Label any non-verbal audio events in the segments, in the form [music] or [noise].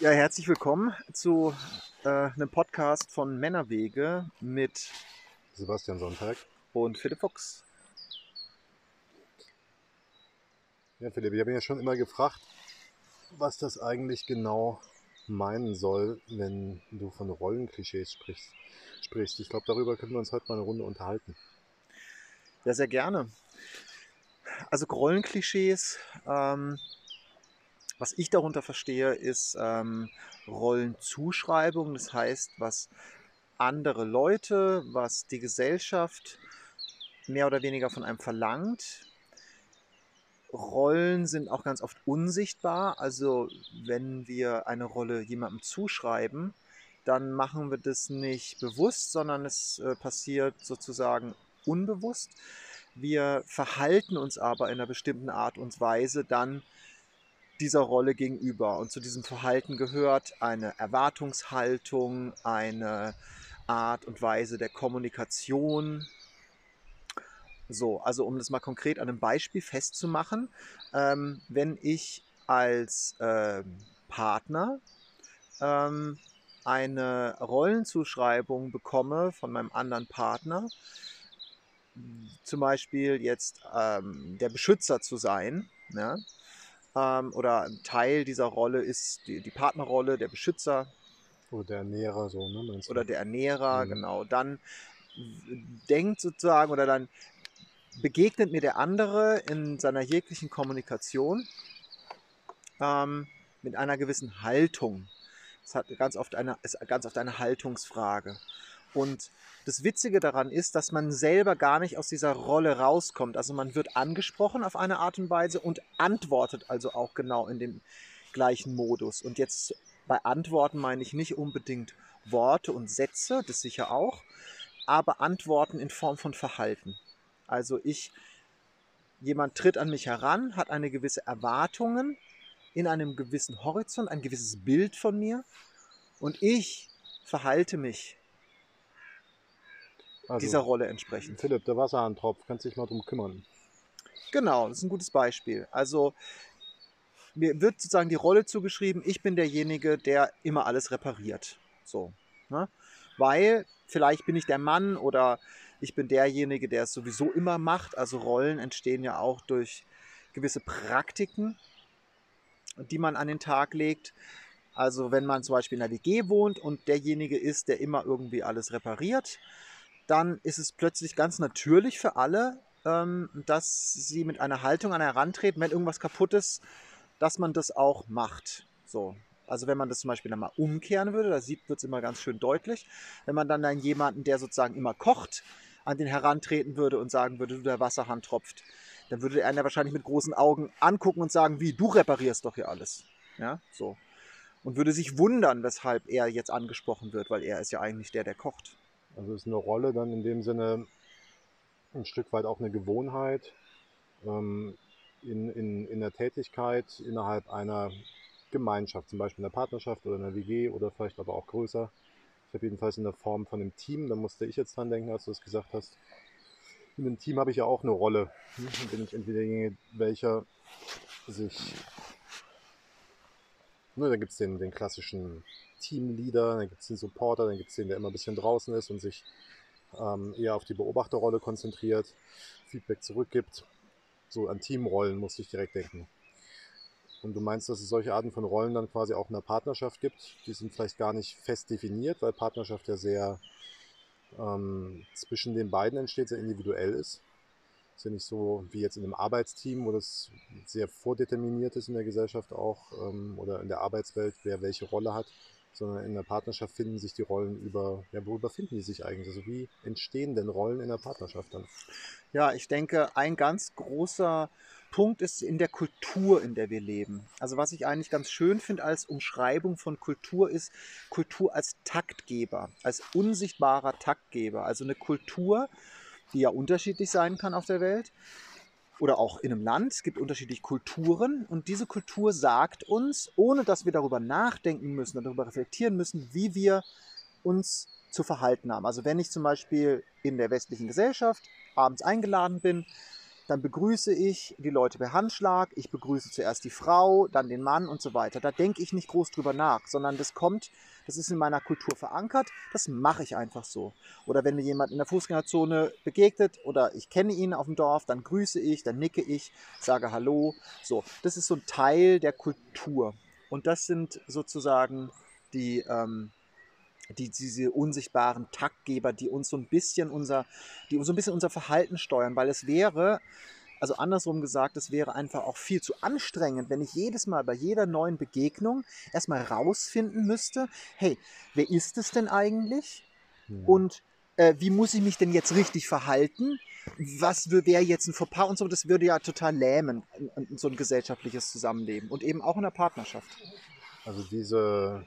Ja, herzlich willkommen zu äh, einem Podcast von Männerwege mit Sebastian Sonntag. und Philipp Fuchs. Ja, Philipp, ich habe mich ja schon immer gefragt, was das eigentlich genau meinen soll, wenn du von Rollenklischees sprichst. sprichst. Ich glaube, darüber können wir uns heute mal eine Runde unterhalten. Ja, sehr gerne. Also Rollenklischees, ähm, was ich darunter verstehe, ist ähm, Rollenzuschreibung. Das heißt, was andere Leute, was die Gesellschaft mehr oder weniger von einem verlangt. Rollen sind auch ganz oft unsichtbar. Also wenn wir eine Rolle jemandem zuschreiben, dann machen wir das nicht bewusst, sondern es äh, passiert sozusagen unbewusst. Wir verhalten uns aber in einer bestimmten Art und Weise dann dieser Rolle gegenüber. Und zu diesem Verhalten gehört eine Erwartungshaltung, eine Art und Weise der Kommunikation. So, also um das mal konkret an einem Beispiel festzumachen, ähm, wenn ich als ähm, Partner ähm, eine Rollenzuschreibung bekomme von meinem anderen Partner, zum Beispiel jetzt ähm, der Beschützer zu sein, ja, ähm, oder ein Teil dieser Rolle ist die, die Partnerrolle, der Beschützer Oder der Ernährer, so, ne? Oder der Ernährer, Mhm. genau. Dann denkt sozusagen oder dann begegnet mir der andere in seiner jeglichen Kommunikation ähm, mit einer gewissen Haltung. Es hat ganz oft eine, ist ganz oft eine Haltungsfrage. Und das Witzige daran ist, dass man selber gar nicht aus dieser Rolle rauskommt. Also man wird angesprochen auf eine Art und Weise und antwortet also auch genau in dem gleichen Modus. Und jetzt bei Antworten meine ich nicht unbedingt Worte und Sätze, das sicher auch, aber Antworten in Form von Verhalten. Also ich, jemand tritt an mich heran, hat eine gewisse Erwartungen in einem gewissen Horizont, ein gewisses Bild von mir und ich verhalte mich also, dieser Rolle entsprechend. Philipp, der Wasserhahntropf, kannst dich mal drum kümmern. Genau, das ist ein gutes Beispiel. Also mir wird sozusagen die Rolle zugeschrieben, ich bin derjenige, der immer alles repariert. So. Ne? Weil vielleicht bin ich der Mann oder ich bin derjenige, der es sowieso immer macht. Also Rollen entstehen ja auch durch gewisse Praktiken, die man an den Tag legt. Also wenn man zum Beispiel in einer WG wohnt und derjenige ist, der immer irgendwie alles repariert, dann ist es plötzlich ganz natürlich für alle, ähm, dass sie mit einer Haltung an herantreten, wenn irgendwas kaputt ist, dass man das auch macht. So. Also wenn man das zum Beispiel dann mal umkehren würde, da sieht wird es immer ganz schön deutlich. Wenn man dann, dann jemanden, der sozusagen immer kocht, an den herantreten würde und sagen würde, du, der Wasserhahn tropft, dann würde er ja wahrscheinlich mit großen Augen angucken und sagen, wie, du reparierst doch hier alles. Ja, so. Und würde sich wundern, weshalb er jetzt angesprochen wird, weil er ist ja eigentlich der, der kocht. Also ist eine Rolle dann in dem Sinne ein Stück weit auch eine Gewohnheit ähm, in, in, in der Tätigkeit innerhalb einer Gemeinschaft, zum Beispiel in einer Partnerschaft oder einer WG oder vielleicht aber auch größer. Ich habe jedenfalls in der Form von einem Team, da musste ich jetzt dran denken, als du es gesagt hast. In einem Team habe ich ja auch eine Rolle. Bin ich entweder derjenige, welcher sich. Ne, da gibt es den, den klassischen Teamleader, dann gibt es den Supporter, dann gibt es den, der immer ein bisschen draußen ist und sich ähm, eher auf die Beobachterrolle konzentriert, Feedback zurückgibt. So an Teamrollen musste ich direkt denken. Und du meinst, dass es solche Arten von Rollen dann quasi auch in der Partnerschaft gibt? Die sind vielleicht gar nicht fest definiert, weil Partnerschaft ja sehr ähm, zwischen den beiden entsteht, sehr individuell ist. Ist ja nicht so wie jetzt in einem Arbeitsteam, wo das sehr vordeterminiert ist in der Gesellschaft auch ähm, oder in der Arbeitswelt, wer welche Rolle hat, sondern in der Partnerschaft finden sich die Rollen über, ja, worüber finden die sich eigentlich? Also wie entstehen denn Rollen in der Partnerschaft dann? Ja, ich denke, ein ganz großer Punkt ist in der Kultur, in der wir leben. Also was ich eigentlich ganz schön finde als Umschreibung von Kultur ist Kultur als Taktgeber, als unsichtbarer Taktgeber. Also eine Kultur, die ja unterschiedlich sein kann auf der Welt oder auch in einem Land. Es gibt unterschiedliche Kulturen und diese Kultur sagt uns, ohne dass wir darüber nachdenken müssen, darüber reflektieren müssen, wie wir uns zu verhalten haben. Also wenn ich zum Beispiel in der westlichen Gesellschaft abends eingeladen bin, dann begrüße ich die Leute per Handschlag, ich begrüße zuerst die Frau, dann den Mann und so weiter. Da denke ich nicht groß drüber nach, sondern das kommt, das ist in meiner Kultur verankert, das mache ich einfach so. Oder wenn mir jemand in der Fußgängerzone begegnet oder ich kenne ihn auf dem Dorf, dann grüße ich, dann nicke ich, sage Hallo. So, das ist so ein Teil der Kultur. Und das sind sozusagen die, ähm, die, diese unsichtbaren Taktgeber, die uns so ein bisschen unser, die so ein bisschen unser Verhalten steuern, weil es wäre, also andersrum gesagt, es wäre einfach auch viel zu anstrengend, wenn ich jedes Mal bei jeder neuen Begegnung erstmal rausfinden müsste, hey, wer ist es denn eigentlich? Ja. Und äh, wie muss ich mich denn jetzt richtig verhalten? Was wäre jetzt ein Fauxpas und so? Das würde ja total lähmen, so ein gesellschaftliches Zusammenleben und eben auch in der Partnerschaft. Also diese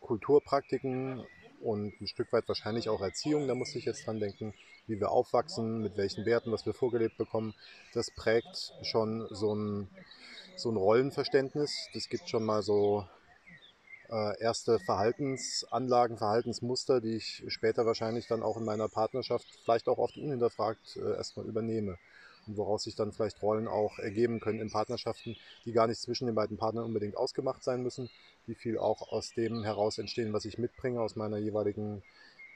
Kulturpraktiken und ein Stück weit wahrscheinlich auch Erziehung, da muss ich jetzt dran denken, wie wir aufwachsen, mit welchen Werten, was wir vorgelebt bekommen. Das prägt schon so ein, so ein Rollenverständnis. Das gibt schon mal so äh, erste Verhaltensanlagen, Verhaltensmuster, die ich später wahrscheinlich dann auch in meiner Partnerschaft vielleicht auch oft unhinterfragt äh, erstmal übernehme woraus sich dann vielleicht Rollen auch ergeben können in Partnerschaften, die gar nicht zwischen den beiden Partnern unbedingt ausgemacht sein müssen, die viel auch aus dem heraus entstehen, was ich mitbringe aus meiner jeweiligen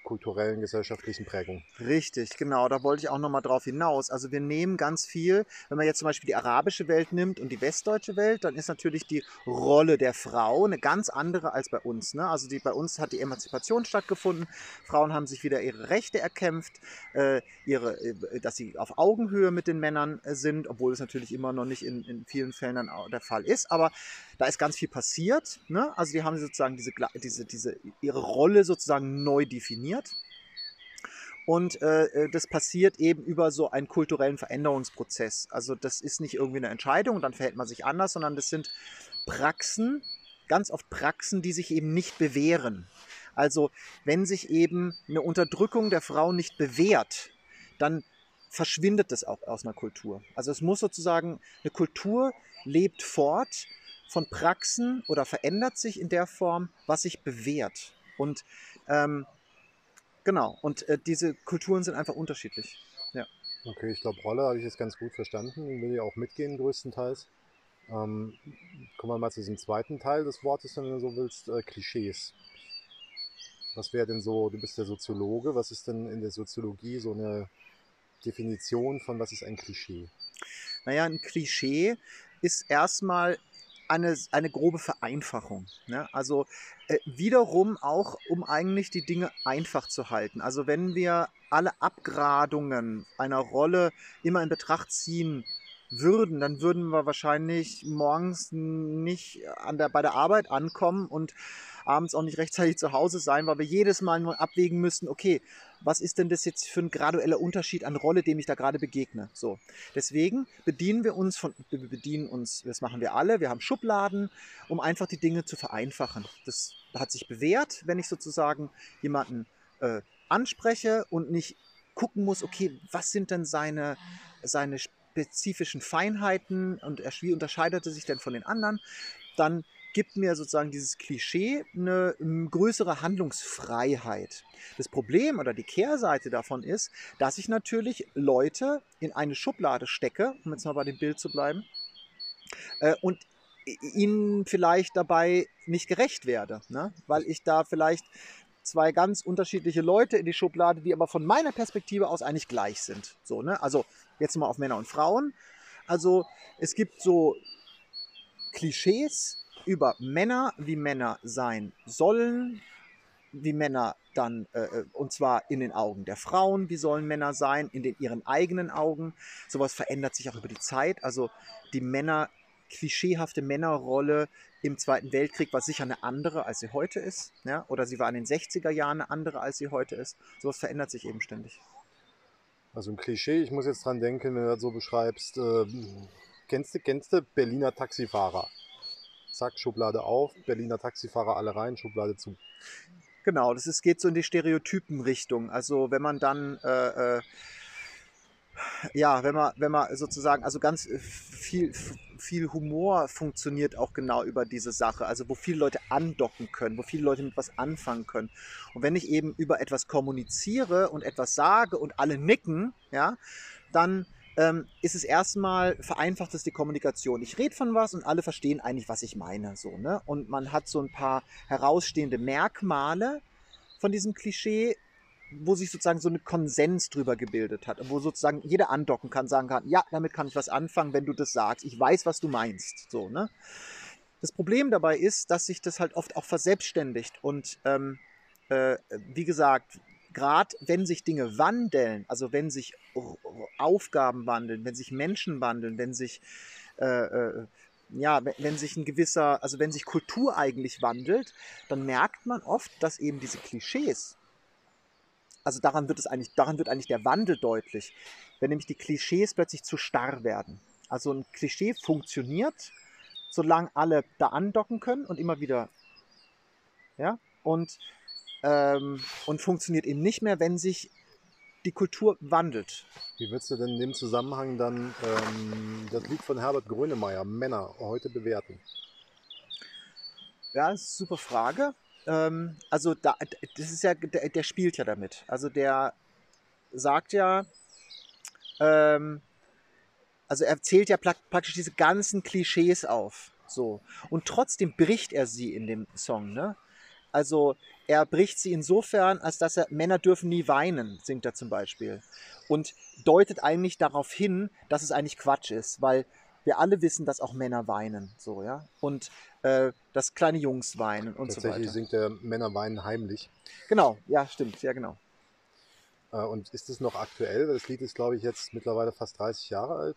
kulturellen, gesellschaftlichen Prägung. Richtig, genau, da wollte ich auch nochmal drauf hinaus. Also wir nehmen ganz viel, wenn man jetzt zum Beispiel die arabische Welt nimmt und die westdeutsche Welt, dann ist natürlich die Rolle der Frau eine ganz andere als bei uns. Ne? Also die, bei uns hat die Emanzipation stattgefunden, Frauen haben sich wieder ihre Rechte erkämpft, äh, ihre, äh, dass sie auf Augenhöhe mit den Männern äh, sind, obwohl es natürlich immer noch nicht in, in vielen Fällen dann der Fall ist. Aber da ist ganz viel passiert. Ne? Also die haben sozusagen diese, diese, diese, ihre Rolle sozusagen neu definiert. Und äh, äh, das passiert eben über so einen kulturellen Veränderungsprozess. Also das ist nicht irgendwie eine Entscheidung dann verhält man sich anders, sondern das sind Praxen, ganz oft Praxen, die sich eben nicht bewähren. Also wenn sich eben eine Unterdrückung der Frau nicht bewährt, dann verschwindet das auch aus einer Kultur. Also es muss sozusagen, eine Kultur lebt fort von Praxen oder verändert sich in der Form, was sich bewährt. Und ähm, genau, und äh, diese Kulturen sind einfach unterschiedlich. Ja. Okay, ich glaube, Rolle habe ich jetzt ganz gut verstanden. Ich will ja auch mitgehen, größtenteils. Ähm, kommen wir mal zu diesem zweiten Teil des Wortes, wenn du so willst, äh, Klischees. Was wäre denn so, du bist der Soziologe, was ist denn in der Soziologie so eine Definition von was ist ein Klischee? Naja, ein Klischee ist erstmal eine, eine grobe Vereinfachung. Ne? Also äh, wiederum auch, um eigentlich die Dinge einfach zu halten. Also wenn wir alle Abgradungen einer Rolle immer in Betracht ziehen würden, dann würden wir wahrscheinlich morgens nicht an der, bei der Arbeit ankommen und abends auch nicht rechtzeitig zu Hause sein, weil wir jedes Mal nur abwägen müssen, okay, was ist denn das jetzt für ein gradueller Unterschied an Rolle, dem ich da gerade begegne? So. Deswegen bedienen wir uns von, bedienen uns, das machen wir alle, wir haben Schubladen, um einfach die Dinge zu vereinfachen. Das hat sich bewährt, wenn ich sozusagen jemanden äh, anspreche und nicht gucken muss, okay, was sind denn seine, seine spezifischen Feinheiten und wie unterscheidet er sich denn von den anderen, dann gibt mir sozusagen dieses Klischee eine größere Handlungsfreiheit. Das Problem oder die Kehrseite davon ist, dass ich natürlich Leute in eine Schublade stecke, um jetzt mal bei dem Bild zu bleiben, äh, und ihnen vielleicht dabei nicht gerecht werde, ne? weil ich da vielleicht zwei ganz unterschiedliche Leute in die Schublade, die aber von meiner Perspektive aus eigentlich gleich sind. So, ne? Also jetzt mal auf Männer und Frauen. Also es gibt so Klischees, über Männer, wie Männer sein sollen, wie Männer dann, äh, äh, und zwar in den Augen der Frauen, wie sollen Männer sein, in den ihren eigenen Augen. Sowas verändert sich auch über die Zeit. Also die Männer, klischeehafte Männerrolle im Zweiten Weltkrieg war sicher eine andere, als sie heute ist. Ja? Oder sie war in den 60er Jahren eine andere, als sie heute ist. Sowas verändert sich eben ständig. Also ein Klischee, ich muss jetzt dran denken, wenn du das so beschreibst. Äh, kennst, du, kennst du Berliner Taxifahrer? Zack, Schublade auf, Berliner Taxifahrer alle rein, Schublade zu. Genau, das ist, geht so in die Stereotypenrichtung. Also wenn man dann äh, äh, ja, wenn man, wenn man sozusagen, also ganz viel, viel Humor funktioniert auch genau über diese Sache, also wo viele Leute andocken können, wo viele Leute mit was anfangen können. Und wenn ich eben über etwas kommuniziere und etwas sage und alle nicken, ja, dann ähm, ist es erstmal vereinfacht es die Kommunikation. Ich rede von was und alle verstehen eigentlich, was ich meine. So, ne? Und man hat so ein paar herausstehende Merkmale von diesem Klischee, wo sich sozusagen so ein Konsens drüber gebildet hat, wo sozusagen jeder andocken kann, sagen kann, ja, damit kann ich was anfangen, wenn du das sagst. Ich weiß, was du meinst. So, ne? Das Problem dabei ist, dass sich das halt oft auch verselbstständigt und ähm, äh, wie gesagt, gerade wenn sich Dinge wandeln, also wenn sich Aufgaben wandeln, wenn sich Menschen wandeln, wenn sich äh, äh, ja, wenn sich ein gewisser, also wenn sich Kultur eigentlich wandelt, dann merkt man oft, dass eben diese Klischees, also daran wird es eigentlich, daran wird eigentlich der Wandel deutlich, wenn nämlich die Klischees plötzlich zu starr werden. Also ein Klischee funktioniert, solange alle da andocken können und immer wieder, ja, und, ähm, und funktioniert eben nicht mehr, wenn sich die Kultur wandelt. Wie würdest du denn in dem Zusammenhang dann ähm, das Lied von Herbert Grönemeyer, Männer, heute bewerten? Ja, das ist eine super Frage. Ähm, also da, das ist ja, der, der, spielt ja damit. Also der sagt ja, ähm, also er zählt ja praktisch diese ganzen Klischees auf. So. Und trotzdem bricht er sie in dem Song, ne? Also er bricht sie insofern, als dass er Männer dürfen nie weinen, singt er zum Beispiel. Und deutet eigentlich darauf hin, dass es eigentlich Quatsch ist, weil wir alle wissen, dass auch Männer weinen, so ja, und äh, dass kleine Jungs weinen und so weiter. Tatsächlich singt er Männer weinen heimlich. Genau, ja, stimmt, ja genau. Äh, und ist es noch aktuell? Das Lied ist, glaube ich, jetzt mittlerweile fast 30 Jahre alt.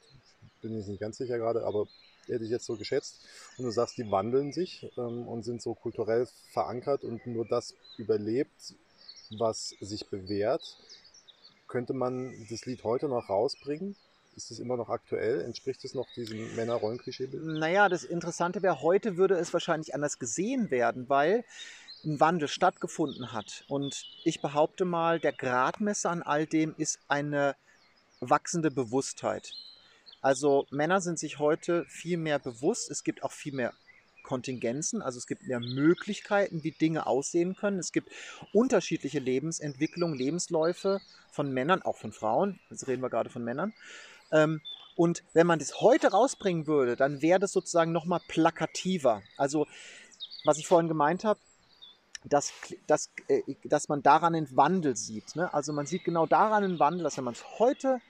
Bin ich nicht ganz sicher gerade, aber hätte ich jetzt so geschätzt. Und du sagst, die wandeln sich ähm, und sind so kulturell verankert und nur das überlebt, was sich bewährt. Könnte man das Lied heute noch rausbringen? Ist es immer noch aktuell? Entspricht es noch diesem Männer-Rollen-Klischee-Bild? Naja, das Interessante wäre, heute würde es wahrscheinlich anders gesehen werden, weil ein Wandel stattgefunden hat. Und ich behaupte mal, der Gradmesser an all dem ist eine wachsende Bewusstheit. Also Männer sind sich heute viel mehr bewusst. Es gibt auch viel mehr Kontingenzen, also es gibt mehr Möglichkeiten, wie Dinge aussehen können. Es gibt unterschiedliche Lebensentwicklungen, Lebensläufe von Männern, auch von Frauen. Jetzt reden wir gerade von Männern. Ähm, und wenn man das heute rausbringen würde, dann wäre das sozusagen nochmal plakativer. Also, was ich vorhin gemeint habe, dass, dass, äh, dass man daran einen Wandel sieht. Ne? Also man sieht genau daran einen Wandel, dass wenn man es heute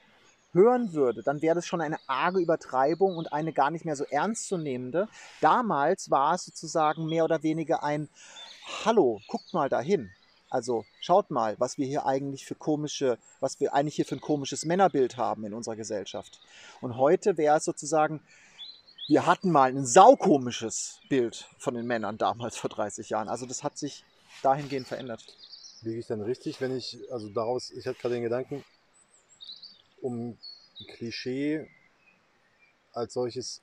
hören würde, dann wäre das schon eine arge Übertreibung und eine gar nicht mehr so ernstzunehmende. Damals war es sozusagen mehr oder weniger ein Hallo, guckt mal dahin. Also schaut mal, was wir hier eigentlich für komische, was wir eigentlich hier für ein komisches Männerbild haben in unserer Gesellschaft. Und heute wäre es sozusagen, wir hatten mal ein saukomisches Bild von den Männern damals vor 30 Jahren. Also das hat sich dahingehend verändert. Liege ich dann richtig, wenn ich, also daraus, ich hatte gerade den Gedanken, um Klischee als solches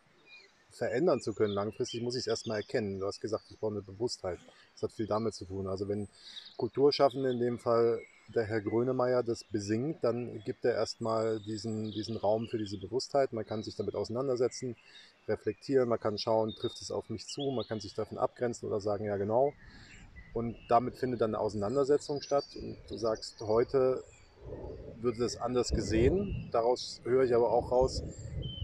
verändern zu können, langfristig muss ich es erstmal erkennen. Du hast gesagt, ich brauche eine Bewusstheit. Das hat viel damit zu tun. Also wenn Kulturschaffende, in dem Fall der Herr Grönemeyer, das besingt, dann gibt er erstmal diesen, diesen Raum für diese Bewusstheit. Man kann sich damit auseinandersetzen, reflektieren, man kann schauen, trifft es auf mich zu, man kann sich davon abgrenzen oder sagen, ja genau. Und damit findet dann eine Auseinandersetzung statt. Und du sagst, heute würde das anders gesehen. Daraus höre ich aber auch raus,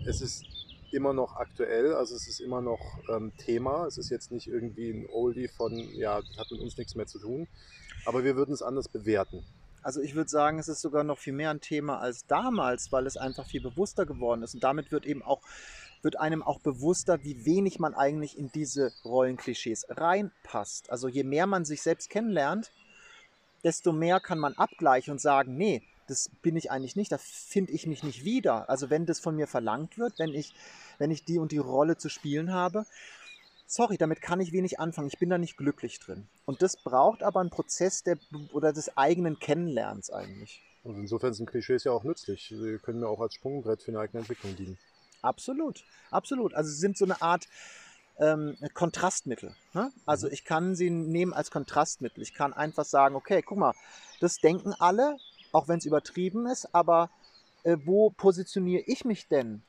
es ist immer noch aktuell, also es ist immer noch ähm, Thema. Es ist jetzt nicht irgendwie ein Oldie von, ja, das hat mit uns nichts mehr zu tun. Aber wir würden es anders bewerten. Also ich würde sagen, es ist sogar noch viel mehr ein Thema als damals, weil es einfach viel bewusster geworden ist. Und damit wird eben auch, wird einem auch bewusster, wie wenig man eigentlich in diese Rollenklischees reinpasst. Also je mehr man sich selbst kennenlernt, desto mehr kann man abgleichen und sagen, nee, das bin ich eigentlich nicht, da finde ich mich nicht wieder. Also wenn das von mir verlangt wird, wenn ich, wenn ich die und die Rolle zu spielen habe, sorry, damit kann ich wenig anfangen. Ich bin da nicht glücklich drin. Und das braucht aber einen Prozess der, oder des eigenen Kennenlernens eigentlich. Und insofern sind Klischees ja auch nützlich. Sie können mir auch als Sprungbrett für eine eigene Entwicklung dienen. Absolut, absolut. Also sie sind so eine Art ähm, Kontrastmittel. Ne? Also mhm. ich kann sie nehmen als Kontrastmittel. Ich kann einfach sagen, okay, guck mal, das denken alle, auch wenn es übertrieben ist, aber äh, wo positioniere ich mich denn?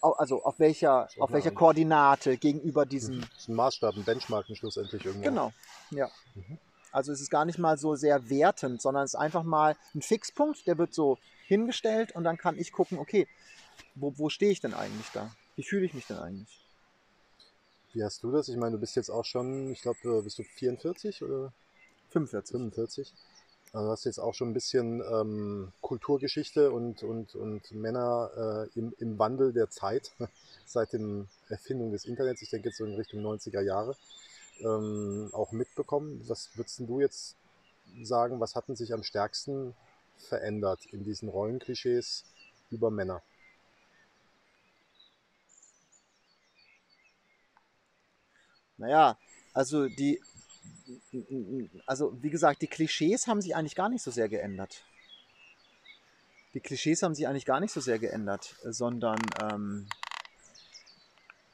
Also auf welcher, auf welcher Koordinate gegenüber diesem. Das ist ein Maßstab, ein Benchmarking schlussendlich irgendwo. Genau, ja. Mhm. Also es ist gar nicht mal so sehr wertend, sondern es ist einfach mal ein Fixpunkt, der wird so hingestellt und dann kann ich gucken, okay, wo, wo stehe ich denn eigentlich da? Wie fühle ich mich denn eigentlich? Wie hast du das? Ich meine, du bist jetzt auch schon, ich glaube, bist du 44 oder 45. 45? Also du hast jetzt auch schon ein bisschen ähm, Kulturgeschichte und, und, und Männer äh, im, im Wandel der Zeit [laughs] seit der Erfindung des Internets, ich denke jetzt so in Richtung 90er Jahre, ähm, auch mitbekommen. Was würdest du jetzt sagen, was hatten sich am stärksten verändert in diesen Rollenklischees über Männer? Naja, also die, also wie gesagt, die Klischees haben sich eigentlich gar nicht so sehr geändert. Die Klischees haben sich eigentlich gar nicht so sehr geändert, sondern ähm,